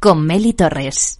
con Meli Torres.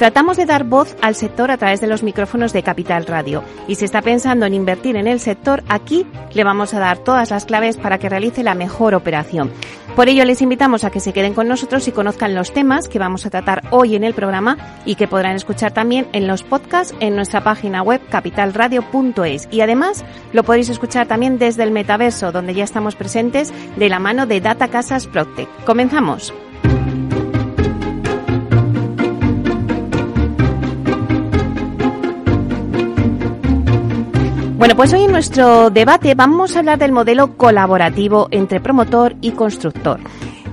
Tratamos de dar voz al sector a través de los micrófonos de Capital Radio y si está pensando en invertir en el sector, aquí le vamos a dar todas las claves para que realice la mejor operación. Por ello les invitamos a que se queden con nosotros y conozcan los temas que vamos a tratar hoy en el programa y que podrán escuchar también en los podcasts en nuestra página web capitalradio.es y además lo podéis escuchar también desde el metaverso donde ya estamos presentes de la mano de Data Casas Proctec. Comenzamos. Bueno, pues hoy en nuestro debate vamos a hablar del modelo colaborativo entre promotor y constructor.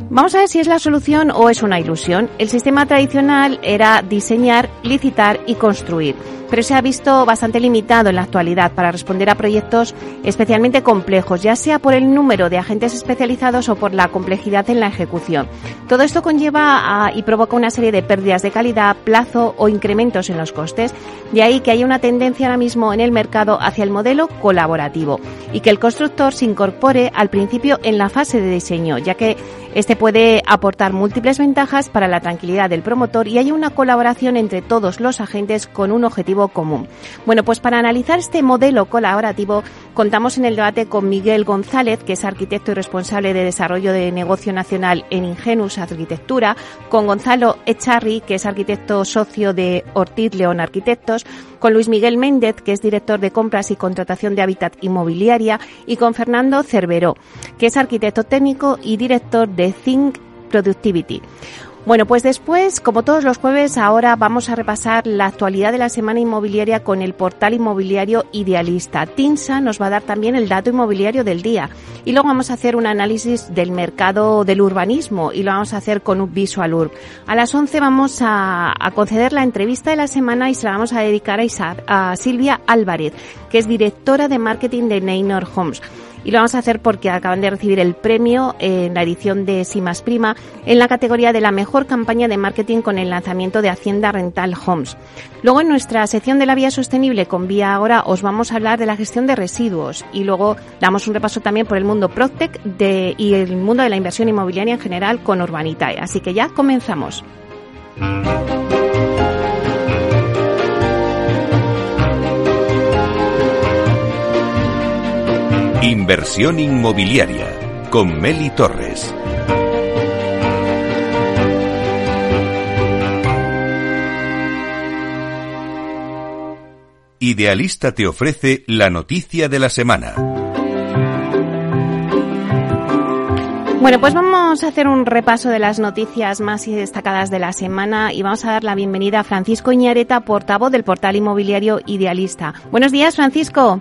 Vamos a ver si es la solución o es una ilusión. El sistema tradicional era diseñar, licitar y construir pero se ha visto bastante limitado en la actualidad para responder a proyectos especialmente complejos, ya sea por el número de agentes especializados o por la complejidad en la ejecución. Todo esto conlleva y provoca una serie de pérdidas de calidad, plazo o incrementos en los costes. De ahí que haya una tendencia ahora mismo en el mercado hacia el modelo colaborativo y que el constructor se incorpore al principio en la fase de diseño, ya que este puede aportar múltiples ventajas para la tranquilidad del promotor y hay una colaboración entre todos los agentes con un objetivo común. Bueno, pues para analizar este modelo colaborativo contamos en el debate con Miguel González, que es arquitecto y responsable de desarrollo de negocio nacional en Ingenus Arquitectura, con Gonzalo Echarri, que es arquitecto socio de Ortiz León Arquitectos, con Luis Miguel Méndez, que es director de compras y contratación de hábitat inmobiliaria, y con Fernando Cerveró, que es arquitecto técnico y director de Think Productivity. Bueno, pues después, como todos los jueves, ahora vamos a repasar la actualidad de la semana inmobiliaria con el portal inmobiliario Idealista. TINSA nos va a dar también el dato inmobiliario del día. Y luego vamos a hacer un análisis del mercado del urbanismo y lo vamos a hacer con un Visual Urb. A las 11 vamos a, conceder la entrevista de la semana y se la vamos a dedicar a, a Silvia Álvarez, que es directora de marketing de Neynor Homes y lo vamos a hacer porque acaban de recibir el premio en la edición de Simas Prima en la categoría de la mejor campaña de marketing con el lanzamiento de Hacienda Rental Homes. Luego en nuestra sección de la vía sostenible con Vía Ahora os vamos a hablar de la gestión de residuos y luego damos un repaso también por el mundo Proctec de, y el mundo de la inversión inmobiliaria en general con Urbanitae. Así que ya comenzamos. Inversión inmobiliaria con Meli Torres. Idealista te ofrece la noticia de la semana. Bueno, pues vamos a hacer un repaso de las noticias más destacadas de la semana y vamos a dar la bienvenida a Francisco Iñareta, portavoz del portal inmobiliario Idealista. Buenos días, Francisco.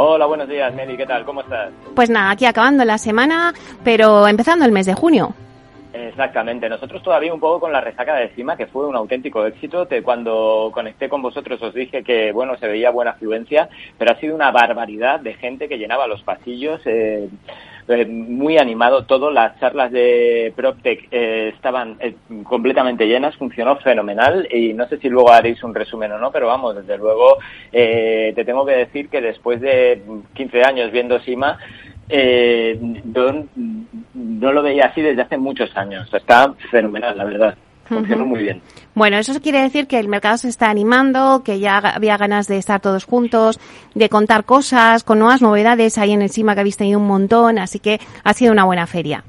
Hola, buenos días, Meli, ¿qué tal? ¿Cómo estás? Pues nada, aquí acabando la semana, pero empezando el mes de junio. Exactamente, nosotros todavía un poco con la resaca de encima, que fue un auténtico éxito. cuando conecté con vosotros os dije que, bueno, se veía buena afluencia, pero ha sido una barbaridad de gente que llenaba los pasillos. Eh, eh, muy animado todo. Las charlas de PropTech eh, estaban eh, completamente llenas, funcionó fenomenal y no sé si luego haréis un resumen o no, pero vamos, desde luego te tengo que decir que después de 15 años viendo Sima, yo no lo veía así desde hace muchos años. Está fenomenal, la verdad. Funcionó muy bien. Bueno, eso quiere decir que el mercado se está animando, que ya había ganas de estar todos juntos, de contar cosas, con nuevas novedades. Ahí en encima que habéis tenido un montón, así que ha sido una buena feria.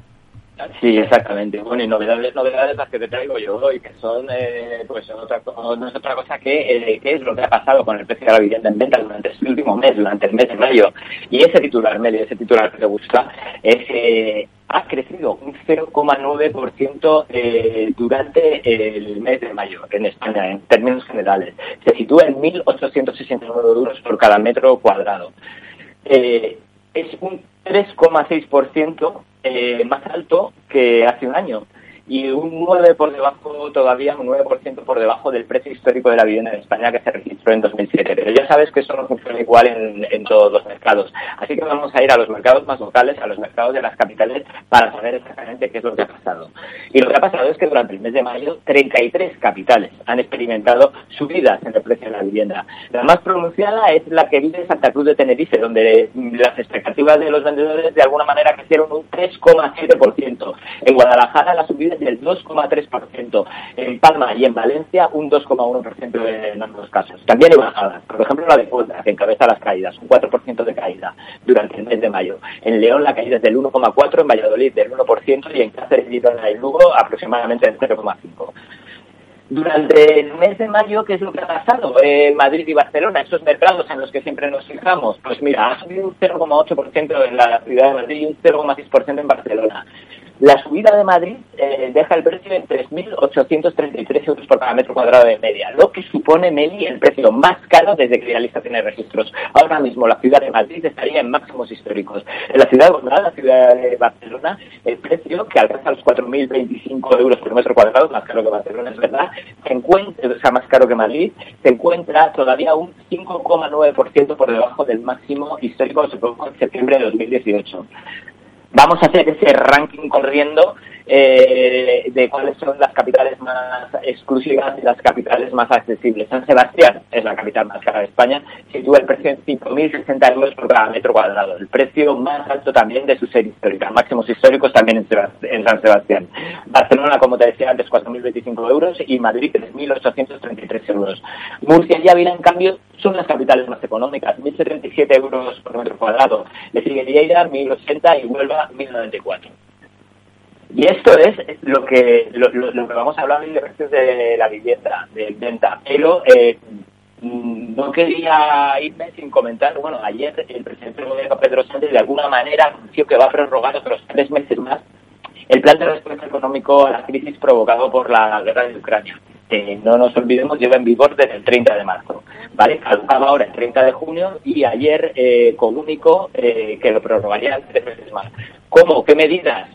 Sí, exactamente. Bueno, y novedades, novedades las que te traigo yo hoy, que son, eh, pues, otra, no es otra cosa que eh, es lo que ha pasado con el precio de la vivienda en venta durante este último mes, durante el mes de mayo. Y ese titular, Meli, ese titular que te gusta, es eh, ha crecido un 0,9% eh, durante el mes de mayo en España, en términos generales. Se sitúa en 1.869 euros por cada metro cuadrado. Eh, es un 3,6% eh, más alto que hace un año y un 9 por debajo, todavía un 9% por debajo del precio histórico de la vivienda en España que se registró en 2007. Pero ya sabes que eso no funciona igual en, en, todos los mercados. Así que vamos a ir a los mercados más locales, a los mercados de las capitales, para saber exactamente qué es lo que ha pasado. Y lo que ha pasado es que durante el mes de mayo, 33 capitales han experimentado subidas en el precio de la vivienda. La más pronunciada es la que vive Santa Cruz de Tenerife, donde las expectativas de los vendedores de alguna manera crecieron un 3,7%. En Guadalajara la subida del 2,3%, en Palma y en Valencia un 2,1% en ambos casos. También hay bajadas, por ejemplo la de Puebla, que encabeza las caídas, un 4% de caída durante el mes de mayo. En León la caída es del 1,4%, en Valladolid del 1% y en Cáceres, y Lugo aproximadamente del 0,5% durante el mes de mayo, ¿qué es lo que ha pasado? en Madrid y Barcelona, esos mercados en los que siempre nos fijamos, pues mira, ha subido un 0,8% en la ciudad de Madrid y un 0,6% en Barcelona. La subida de Madrid eh, deja el precio en 3.833 euros por cada metro cuadrado de media, lo que supone, Meli, el precio más caro desde que Idealista tiene registros. Ahora mismo la ciudad de Madrid estaría en máximos históricos. En la ciudad de la ciudad de Barcelona, el precio, que alcanza los 4.025 euros por metro cuadrado, más caro que Barcelona, es verdad, se encuentra, o sea, más caro que Madrid, se encuentra todavía un 5,9% por debajo del máximo histórico que se produjo en septiembre de 2018 vamos a hacer ese ranking corriendo eh, de cuáles son las capitales más exclusivas y las capitales más accesibles. San Sebastián es la capital más cara de España, sitúa el precio en 5.060 euros por cada metro cuadrado, el precio más alto también de su serie histórica, máximos históricos también en, San Sebastián. Barcelona, como te decía antes, 4.025 euros y Madrid 3.833 euros. Murcia y Ávila, en cambio, son las capitales más económicas, 1.077 euros por metro cuadrado. Le sigue Lleida, 1.080 y Huelva, 1.094. Y esto es lo que lo, que vamos a hablar de precios de la vivienda, de venta. Pero eh, no quería irme sin comentar, bueno, ayer el presidente del gobierno Pedro Sánchez de alguna manera anunció que va a prorrogar otros tres meses más el plan de respuesta económico a la crisis provocado por la guerra de Ucrania. Que no nos olvidemos, lleva en vigor desde el 30 de marzo. ¿vale? Caducaba ahora el 30 de junio y ayer eh, comunicó eh, que lo prorrogaría tres meses más. ¿Cómo? ¿Qué medidas?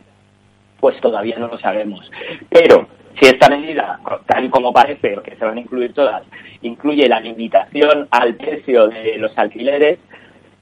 Pues todavía no lo sabemos. Pero si esta medida, tal como parece, que se van a incluir todas, incluye la limitación al precio de los alquileres,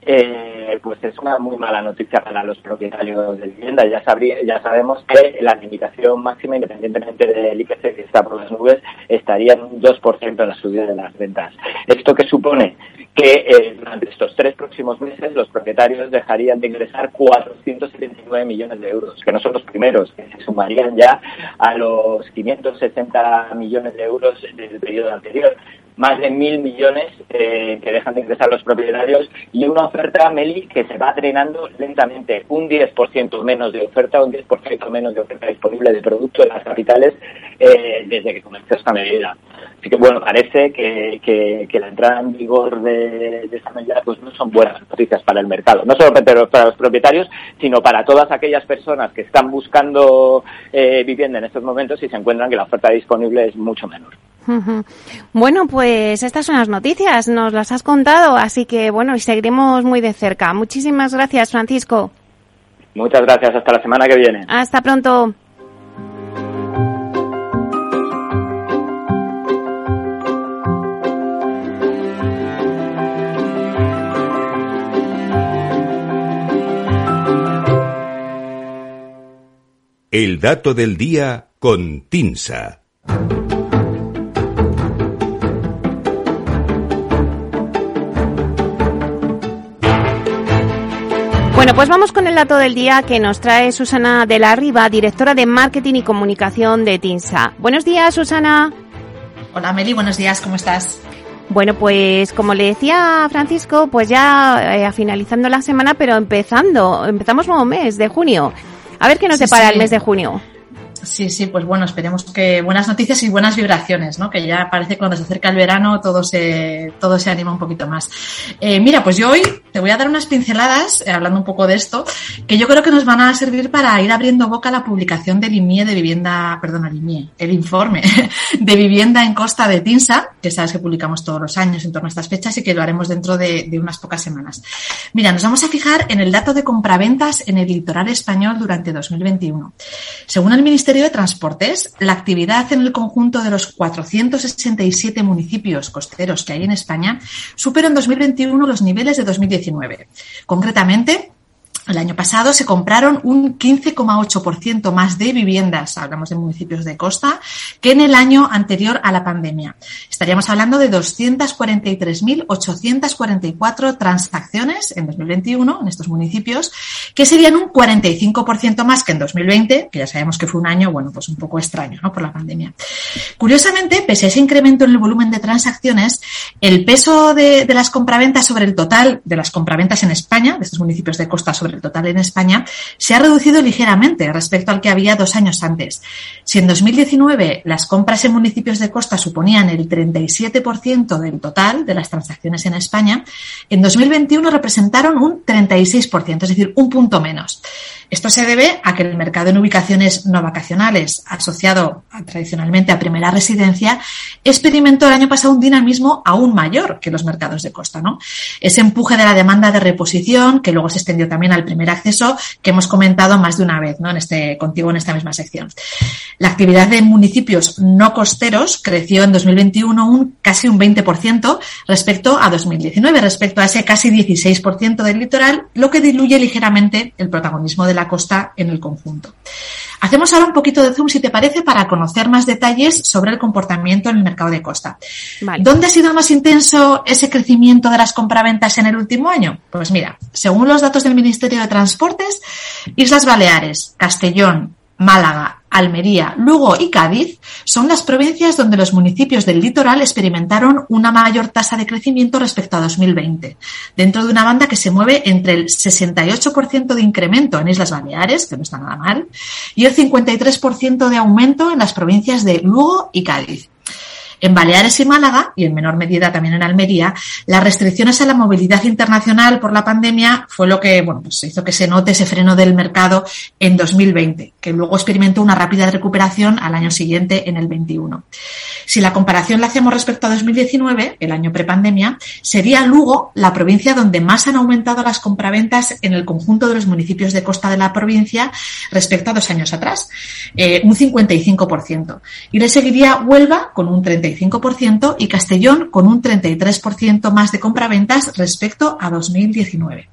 eh, pues es una muy mala noticia para los propietarios de vivienda. Ya, ya sabemos que la limitación máxima, independientemente del IPC que está por las nubes, estaría en un 2% en la subida de las ventas. ¿Esto que supone? Que eh, durante estos tres próximos meses los propietarios dejarían de ingresar 479 millones de euros, que no son los primeros, que se sumarían ya a los 560 millones de euros del periodo anterior más de mil millones eh, que dejan de ingresar los propietarios y una oferta, Meli, que se va drenando lentamente. Un 10% menos de oferta, un 10% menos de oferta disponible de producto en las capitales eh, desde que comenzó esta medida. Así que, bueno, parece que, que, la entrada en vigor de, esta medida pues no son buenas noticias para el mercado. No solo para los propietarios, sino para todas aquellas personas que están buscando eh, vivienda en estos momentos y se encuentran que la oferta disponible es mucho menor. Bueno, pues estas son las noticias, nos las has contado, así que bueno, y seguiremos muy de cerca. Muchísimas gracias, Francisco. Muchas gracias, hasta la semana que viene. Hasta pronto. El dato del día con Tinsa. Bueno, pues vamos con el dato del día que nos trae Susana de la Riva, directora de Marketing y Comunicación de TINSA. Buenos días, Susana. Hola, Meli, buenos días, ¿cómo estás? Bueno, pues como le decía Francisco, pues ya eh, finalizando la semana, pero empezando, empezamos nuevo mes de junio. A ver qué nos depara el mes de junio. Sí, sí, pues bueno, esperemos que buenas noticias y buenas vibraciones, ¿no? Que ya parece que cuando se acerca el verano todo se, todo se anima un poquito más. Eh, mira, pues yo hoy te voy a dar unas pinceladas, eh, hablando un poco de esto, que yo creo que nos van a servir para ir abriendo boca a la publicación del IMIE de vivienda, perdón, el IMIE, el informe de vivienda en costa de Tinsa, que sabes que publicamos todos los años en torno a estas fechas y que lo haremos dentro de, de unas pocas semanas. Mira, nos vamos a fijar en el dato de compraventas en el litoral español durante 2021. Según el Ministerio de Transportes, la actividad en el conjunto de los 467 municipios costeros que hay en España superó en 2021 los niveles de 2019. Concretamente, el año pasado se compraron un 15,8% más de viviendas, hablamos de municipios de costa, que en el año anterior a la pandemia. Estaríamos hablando de 243.844 transacciones en 2021 en estos municipios, que serían un 45% más que en 2020, que ya sabemos que fue un año, bueno, pues un poco extraño, ¿no? Por la pandemia. Curiosamente, pese a ese incremento en el volumen de transacciones, el peso de, de las compraventas sobre el total de las compraventas en España, de estos municipios de costa sobre el total en España, se ha reducido ligeramente respecto al que había dos años antes. Si en 2019 las compras en municipios de costa suponían el 37% del total de las transacciones en España, en 2021 representaron un 36%, es decir, un punto menos. Esto se debe a que el mercado en ubicaciones no vacacionales, asociado tradicionalmente a primera residencia, experimentó el año pasado un dinamismo aún mayor que los mercados de costa. Ese empuje de la demanda de reposición, que luego se extendió también al primer acceso, que hemos comentado más de una vez ¿no? en este, contigo en esta misma sección. La actividad de municipios no costeros creció en 2021 un casi un 20% respecto a 2019, respecto a ese casi 16% del litoral, lo que diluye ligeramente el protagonismo de la costa en el conjunto. Hacemos ahora un poquito de zoom, si te parece, para conocer más detalles sobre el comportamiento en el mercado de costa. Vale. ¿Dónde ha sido más intenso ese crecimiento de las compraventas en el último año? Pues mira, según los datos del Ministerio de Transportes, Islas Baleares, Castellón, Málaga, Almería, Lugo y Cádiz son las provincias donde los municipios del litoral experimentaron una mayor tasa de crecimiento respecto a 2020, dentro de una banda que se mueve entre el 68% de incremento en Islas Baleares, que no está nada mal, y el 53% de aumento en las provincias de Lugo y Cádiz. En Baleares y Málaga, y en menor medida también en Almería, las restricciones a la movilidad internacional por la pandemia fue lo que bueno, pues hizo que se note ese freno del mercado en 2020, que luego experimentó una rápida recuperación al año siguiente, en el 21. Si la comparación la hacemos respecto a 2019, el año prepandemia, sería Lugo la provincia donde más han aumentado las compraventas en el conjunto de los municipios de costa de la provincia respecto a dos años atrás, eh, un 55%. Y le seguiría Huelva con un 35% y Castellón con un 33% más de compraventas respecto a 2019.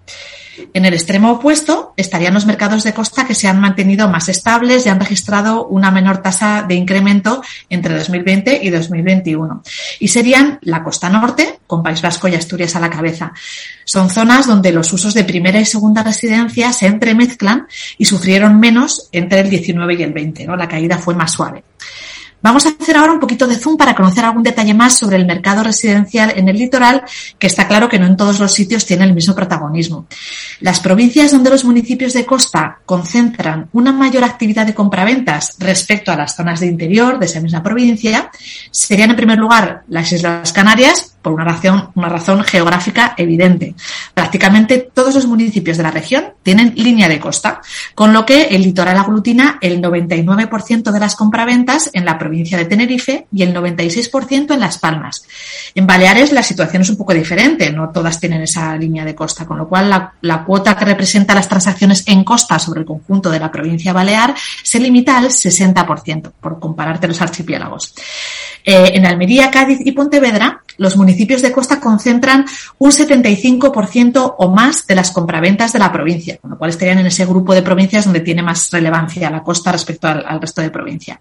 En el extremo opuesto estarían los mercados de costa que se han mantenido más estables y han registrado una menor tasa de incremento entre 2020 y 2021. Y serían la costa norte, con País Vasco y Asturias a la cabeza. Son zonas donde los usos de primera y segunda residencia se entremezclan y sufrieron menos entre el 19 y el 20. ¿no? La caída fue más suave. Vamos a hacer ahora un poquito de zoom para conocer algún detalle más sobre el mercado residencial en el litoral, que está claro que no en todos los sitios tiene el mismo protagonismo. Las provincias donde los municipios de costa concentran una mayor actividad de compraventas respecto a las zonas de interior de esa misma provincia serían en primer lugar las Islas Canarias, por una razón, una razón geográfica evidente. Prácticamente todos los municipios de la región tienen línea de costa, con lo que el litoral aglutina el 99% de las compraventas en la provincia de Tenerife y el 96% en Las Palmas. En Baleares la situación es un poco diferente, no todas tienen esa línea de costa, con lo cual la, cuota que representa las transacciones en costa sobre el conjunto de la provincia balear se limita al 60%, por compararte los archipiélagos. Eh, en Almería, Cádiz y Pontevedra, los municipios de costa concentran un 75% o más de las compraventas de la provincia, con lo cual estarían en ese grupo de provincias donde tiene más relevancia la costa respecto al, al resto de provincia.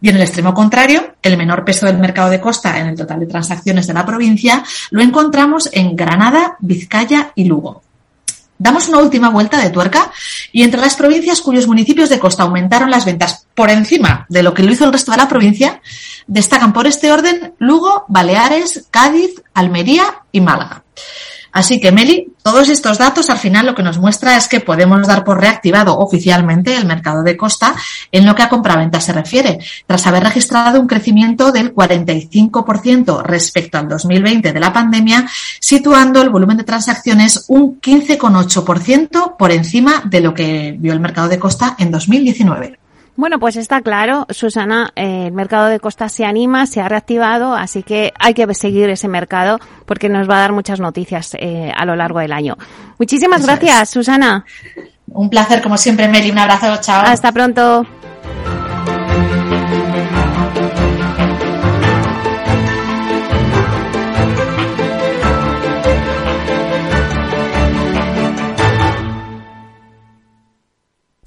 Y en el extremo contrario, el menor peso del mercado de costa en el total de transacciones de la provincia lo encontramos en Granada, Vizcaya y Lugo. Damos una última vuelta de tuerca y entre las provincias cuyos municipios de costa aumentaron las ventas por encima de lo que lo hizo el resto de la provincia, destacan por este orden Lugo, Baleares, Cádiz, Almería y Málaga. Así que, Meli, todos estos datos al final lo que nos muestra es que podemos dar por reactivado oficialmente el mercado de costa en lo que a compraventa se refiere, tras haber registrado un crecimiento del 45% respecto al 2020 de la pandemia, situando el volumen de transacciones un 15,8% por encima de lo que vio el mercado de costa en 2019. Bueno, pues está claro, Susana, eh, el mercado de costa se anima, se ha reactivado, así que hay que seguir ese mercado porque nos va a dar muchas noticias eh, a lo largo del año. Muchísimas gracias, Susana. Un placer, como siempre, Meli. Un abrazo, chao. Hasta pronto.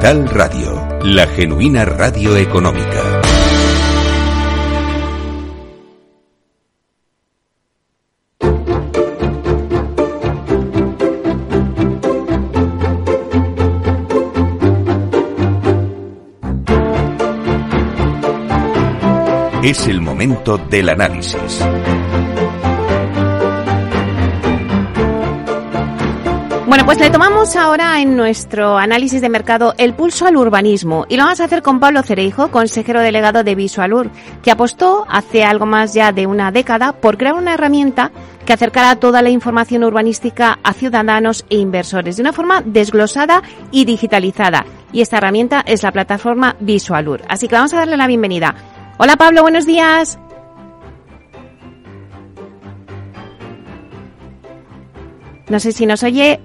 Capital Radio, la genuina radio económica. Es el momento del análisis. Bueno, pues le tomamos ahora en nuestro análisis de mercado el pulso al urbanismo y lo vamos a hacer con Pablo Cereijo, consejero delegado de Visualur, que apostó hace algo más ya de una década por crear una herramienta que acercara toda la información urbanística a ciudadanos e inversores de una forma desglosada y digitalizada. Y esta herramienta es la plataforma Visualur. Así que vamos a darle la bienvenida. Hola Pablo, buenos días. No sé si nos oye.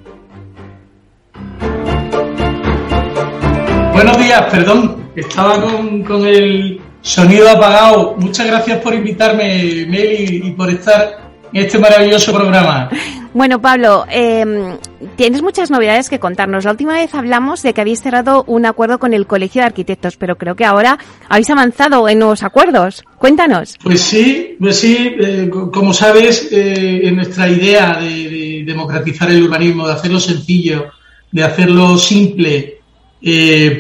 Buenos días, perdón, estaba con, con, el sonido apagado. Muchas gracias por invitarme, Meli, y por estar en este maravilloso programa. Bueno, Pablo, eh, tienes muchas novedades que contarnos. La última vez hablamos de que habéis cerrado un acuerdo con el Colegio de Arquitectos, pero creo que ahora habéis avanzado en nuevos acuerdos. Cuéntanos. Pues sí, pues sí. Eh, como sabes, eh, en nuestra idea de, de, democratizar el urbanismo, de hacerlo sencillo, de hacerlo simple,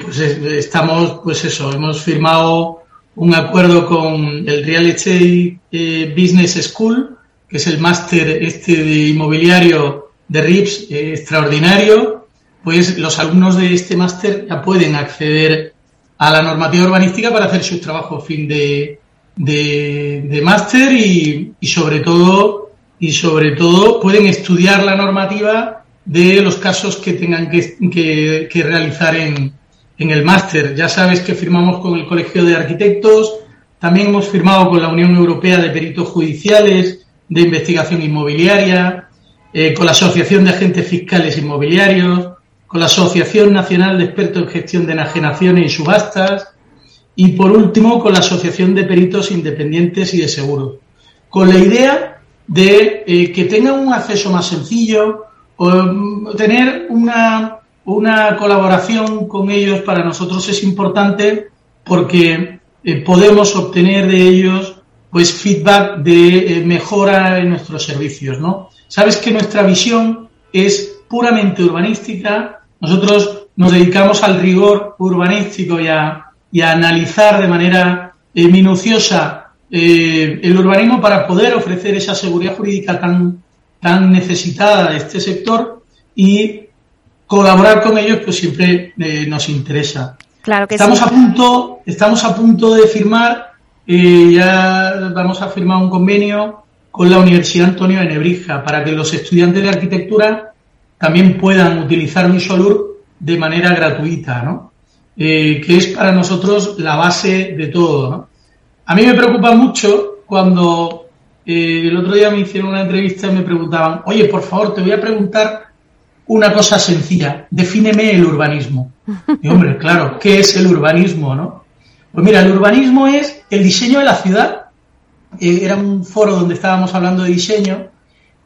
pues estamos, pues eso, hemos firmado un acuerdo con el Real Estate eh, Business School, que es el máster este de inmobiliario de RIPS eh, extraordinario, pues los alumnos de este máster ya pueden acceder a la normativa urbanística para hacer su trabajo fin de, de, máster y sobre todo y sobre todo pueden estudiar la normativa de los casos que tengan que, que, que realizar en, en el máster. Ya sabes que firmamos con el Colegio de Arquitectos, también hemos firmado con la Unión Europea de Peritos Judiciales de Investigación Inmobiliaria, eh, con la Asociación de Agentes Fiscales Inmobiliarios, con la Asociación Nacional de Expertos en Gestión de Enajenaciones y Subastas, y por último con la Asociación de Peritos Independientes y de Seguros, con la idea de eh, que tengan un acceso más sencillo, o tener una, una colaboración con ellos para nosotros es importante porque eh, podemos obtener de ellos pues feedback de eh, mejora en nuestros servicios, ¿no? Sabes que nuestra visión es puramente urbanística. Nosotros nos dedicamos al rigor urbanístico y a, y a analizar de manera eh, minuciosa el urbanismo para poder ofrecer esa seguridad jurídica tan tan necesitada de este sector y colaborar con ellos pues siempre eh, nos interesa. Claro que estamos sí. a punto, estamos a punto de firmar, eh, ya vamos a firmar un convenio con la Universidad Antonio de Nebrija para que los estudiantes de arquitectura también puedan utilizar Visualur de manera gratuita, ¿no? Eh, que es para nosotros la base de todo. ¿no? A mí me preocupa mucho cuando eh, el otro día me hicieron una entrevista y me preguntaban, oye, por favor, te voy a preguntar una cosa sencilla, defíneme el urbanismo. Y hombre, claro, ¿qué es el urbanismo, no? Pues mira, el urbanismo es el diseño de la ciudad. Eh, era un foro donde estábamos hablando de diseño.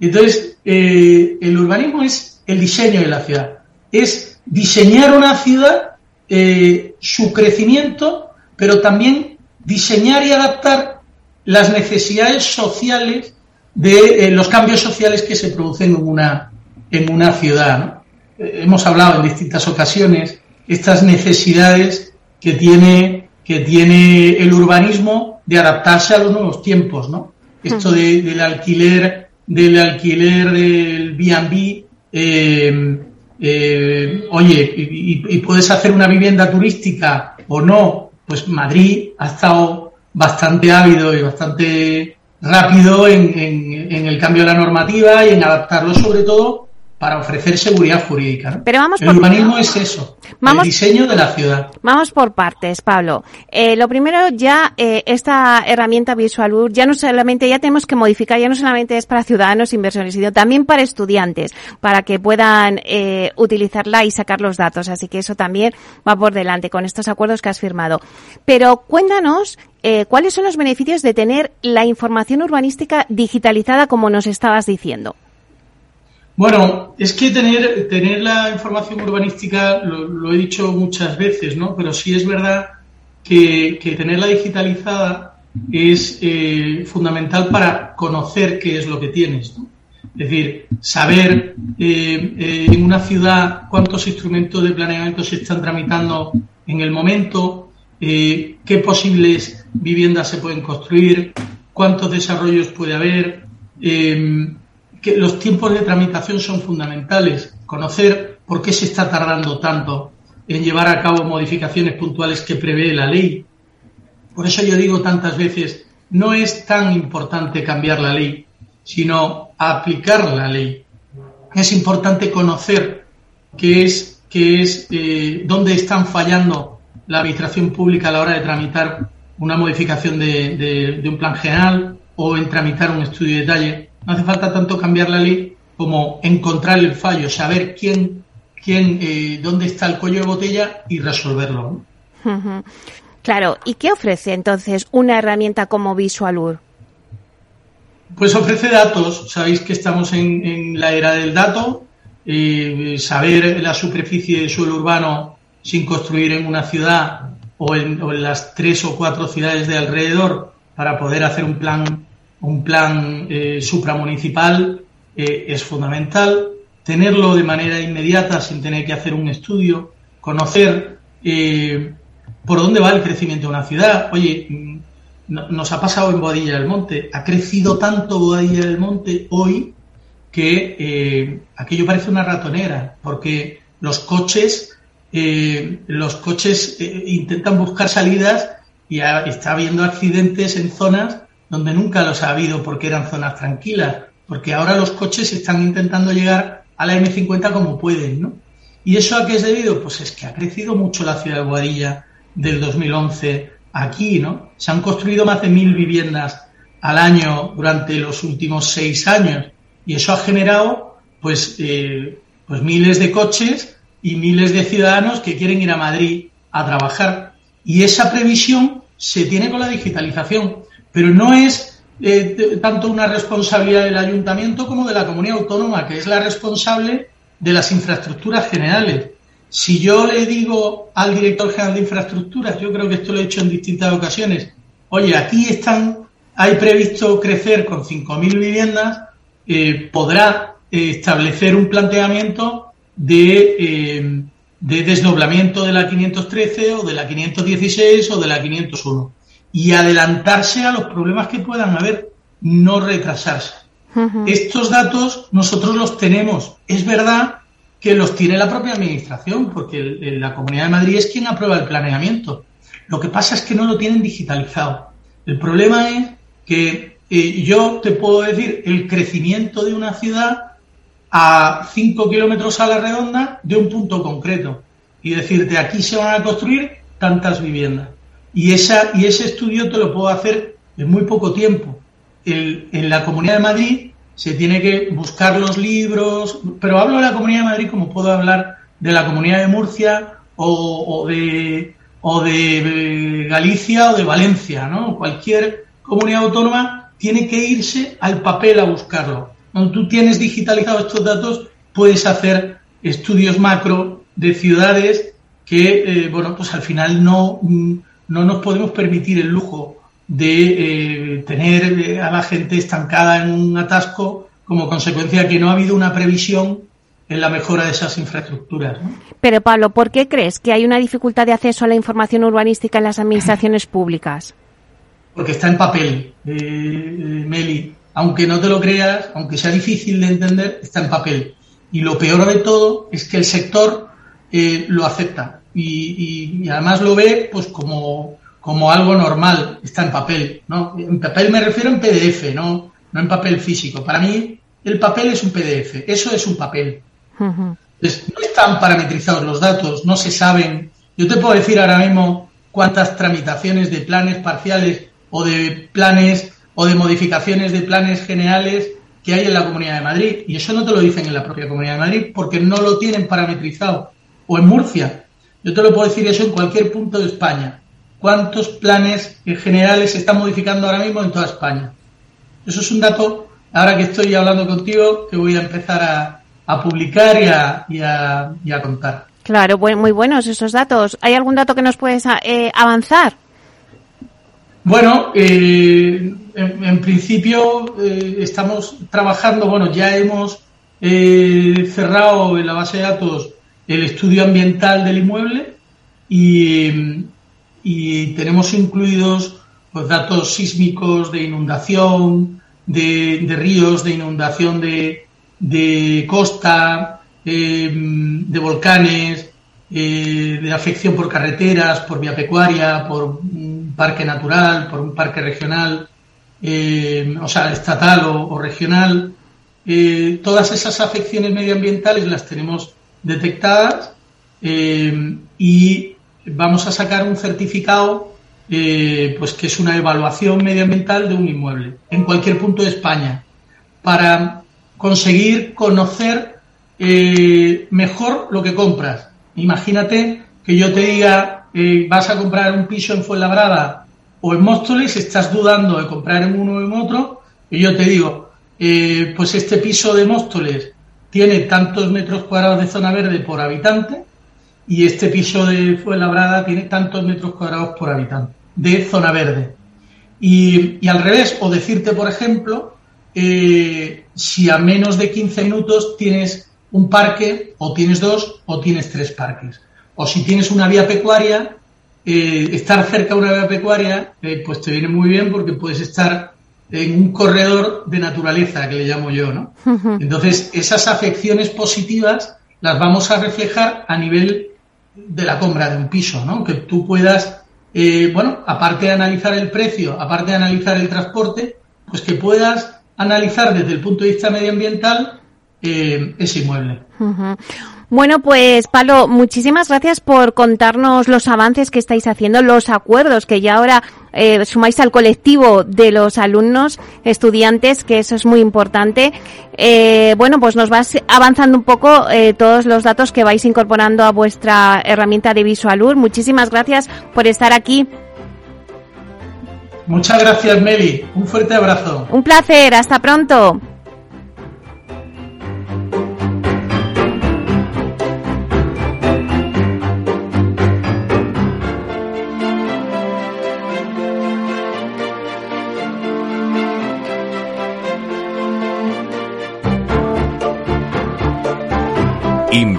Entonces, eh, el urbanismo es el diseño de la ciudad. es diseñar una ciudad, su crecimiento, pero también diseñar y adaptar las necesidades sociales de eh, los cambios sociales que se producen en una, en una ciudad. Eh, hemos hablado en distintas ocasiones estas necesidades que tiene, que tiene el urbanismo de adaptarse a los nuevos tiempos, ¿no? Esto del alquiler, del alquiler del B&B, eh, eh, oye, y, puedes hacer una vivienda turística o no, pues Madrid ha estado bastante ávido y bastante rápido en, el cambio de la normativa y en adaptarlo sobre todo para ofrecer seguridad jurídica. Pero vamos el urbanismo es eso, el diseño de la ciudad. Vamos por partes, Pablo. Eh, lo primero, ya eh, esta herramienta VisualUR, ya no solamente, ya tenemos que modificar, ya no solamente es para ciudadanos inversores, sino también para estudiantes, para que puedan eh, utilizarla y sacar los datos. Así que eso también va por delante con estos acuerdos que has firmado. Pero cuéntanos eh, ¿cuáles son los beneficios de tener la información urbanística digitalizada como nos estabas diciendo? Bueno, es que tener, tener la información urbanística, lo, he dicho muchas veces, ¿no? Pero sí es verdad que, tenerla digitalizada es eh, fundamental para conocer qué es lo que tienes, ¿no? Es decir, saber eh, eh, en una ciudad cuántos instrumentos de planeamiento se están tramitando en el momento, qué posibles viviendas se pueden construir, cuántos desarrollos puede haber, que los tiempos de tramitación son fundamentales. Conocer por qué se está tardando tanto en llevar a cabo modificaciones puntuales que prevé la ley. Por eso yo digo tantas veces, no es tan importante cambiar la ley, sino aplicar la ley. Es importante conocer qué es, qué es, eh, dónde están fallando la administración pública a la hora de tramitar una modificación de un plan general o en tramitar un estudio de detalle no hace falta tanto cambiar la ley como encontrar el fallo, saber quién, quién, eh, dónde está el cuello de botella y resolverlo. Claro, ¿y qué ofrece entonces una herramienta como VisualUR? Pues ofrece datos. Sabéis que estamos en, la era del dato. Eh, saber la superficie de suelo urbano sin construir en una ciudad o en, o en, las tres o cuatro ciudades de alrededor para poder hacer un plan un plan eh, supramunicipal eh, es fundamental. Tenerlo de manera inmediata sin tener que hacer un estudio, conocer eh, por dónde va el crecimiento de una ciudad. Oye, mm, nos ha pasado en Boadilla del Monte, ha crecido tanto Boadilla del Monte hoy que aquello parece una ratonera, porque los coches, los coches intentan buscar salidas y está habiendo accidentes en zonas donde nunca los ha habido porque eran zonas tranquilas, porque ahora los coches están intentando llegar a la M50 como pueden, ¿no? ¿Y eso a qué es debido? Pues es que ha crecido mucho la ciudad de Guadilla del 2011 aquí, ¿no? Se han construido más de mil viviendas al año durante los últimos seis años y eso ha generado pues, eh, pues miles de coches y miles de ciudadanos que quieren ir a Madrid a trabajar. Y esa previsión se tiene con la digitalización. Pero no es eh, tanto una responsabilidad del ayuntamiento como de la comunidad autónoma, que es la responsable de las infraestructuras generales. Si yo le digo al director general de infraestructuras, yo creo que esto lo he hecho en distintas ocasiones, oye, aquí están, hay previsto crecer con 5.000 viviendas, eh, podrá eh, establecer un planteamiento de, de desdoblamiento de la 513 o de la 516 o de la 501 y adelantarse a los problemas que puedan haber, no retrasarse. Estos datos nosotros los tenemos. Es verdad que los tiene la propia Administración, porque la Comunidad de Madrid es quien aprueba el planeamiento. Lo que pasa es que no lo tienen digitalizado. El problema es que eh, yo te puedo decir el crecimiento de una ciudad a 5 kilómetros a la redonda de un punto concreto y decirte aquí se van a construir tantas viviendas. Y, esa, y ese estudio te lo puedo hacer en muy poco tiempo. en la Comunidad de Madrid se tiene que buscar los libros, pero hablo de la Comunidad de Madrid como puedo hablar de la Comunidad de Murcia o, de, o de Galicia o de Valencia, ¿no? Cualquier comunidad autónoma tiene que irse al papel a buscarlo. Cuando tú tienes digitalizado estos datos, puedes hacer estudios macro de ciudades que, eh, bueno, pues al final no, no nos podemos permitir el lujo de eh, tener a la gente estancada en un atasco como consecuencia de que no ha habido una previsión en la mejora de esas infraestructuras. Pero Pablo, ¿por qué crees que hay una dificultad de acceso a la información urbanística en las administraciones públicas? Porque está en papel, eh, eh, Meli. Aunque no te lo creas, aunque sea difícil de entender, está en papel. Y lo peor de todo es que el sector eh, lo acepta y, además lo ve pues como, como algo normal, está en papel. ¿no? En papel me refiero en PDF, no, no en papel físico. Para mí el papel es un PDF, eso es un papel no están parametrizados los datos, no se saben. Yo te puedo decir ahora mismo cuántas tramitaciones de planes parciales o de planes o de modificaciones de planes generales que hay en la Comunidad de Madrid. Y eso no te lo dicen en la propia Comunidad de Madrid porque no lo tienen parametrizado. O en Murcia. Yo te lo puedo decir eso en cualquier punto de España. ¿Cuántos planes generales se están modificando ahora mismo en toda España? Eso es un dato, ahora que estoy hablando contigo, que voy a empezar a, a publicar y a, y a, contar. Claro, muy buenos esos datos. ¿Hay algún dato que nos puedes eh, avanzar? Bueno, eh, en, principio eh, estamos trabajando, bueno, ya hemos cerrado en la base de datos el estudio ambiental del inmueble y, tenemos incluidos datos sísmicos de inundación, de, ríos, de inundación de, de costa, de volcanes, eh, de afección por carreteras, por vía pecuaria, por un parque natural, por un parque regional, eh, o sea, estatal o, regional. Eh, todas esas afecciones medioambientales las tenemos detectadas y vamos a sacar un certificado pues que es una evaluación medioambiental de un inmueble en cualquier punto de España para conseguir conocer eh, mejor lo que compras. Imagínate que yo te diga, eh, vas a comprar un piso en Fuenlabrada o en Móstoles, estás dudando de comprar en uno o en otro, y yo te digo, eh, pues este piso de Móstoles tiene tantos metros cuadrados de zona verde por habitante y este piso de Fuenlabrada tiene tantos metros cuadrados por habitante de zona verde. Y, y al revés, o decirte, por ejemplo, eh, si a menos de 15 minutos tienes un parque, o tienes dos, o tienes tres parques. O si tienes una vía pecuaria, eh, estar cerca de una vía pecuaria, eh, pues te viene muy bien porque puedes estar en un corredor de naturaleza, que le llamo yo, ¿no? Entonces, esas afecciones positivas las vamos a reflejar a nivel de la compra de un piso, ¿no? Que tú puedas, bueno, aparte de analizar el precio, aparte de analizar el transporte, pues que puedas analizar desde el punto de vista medioambiental eh, ese inmueble. Bueno, pues Pablo, muchísimas gracias por contarnos los avances que estáis haciendo, los acuerdos que ya ahora eh, sumáis al colectivo de los alumnos, estudiantes, que eso es muy importante. Eh, bueno, pues nos vas avanzando un poco todos los datos que vais incorporando a vuestra herramienta de Visualur. Muchísimas gracias por estar aquí. Muchas gracias, Meli. Un fuerte abrazo. Un placer. Hasta pronto.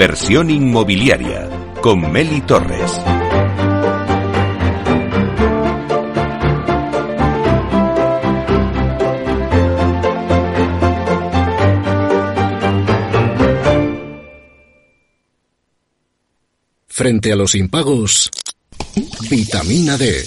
Inversión inmobiliaria con Meli Torres. Frente a los impagos, vitamina D,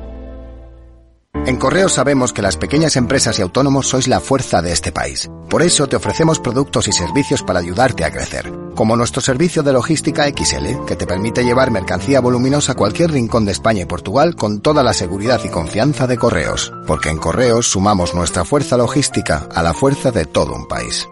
En Correos sabemos que las pequeñas empresas y autónomos sois la fuerza de este país. Por eso te ofrecemos productos y servicios para ayudarte a crecer. Como nuestro servicio de logística XL, que te permite llevar mercancía voluminosa a cualquier rincón de España y Portugal con toda la seguridad y confianza de Correos. Porque en Correos sumamos nuestra fuerza logística a la fuerza de todo un país.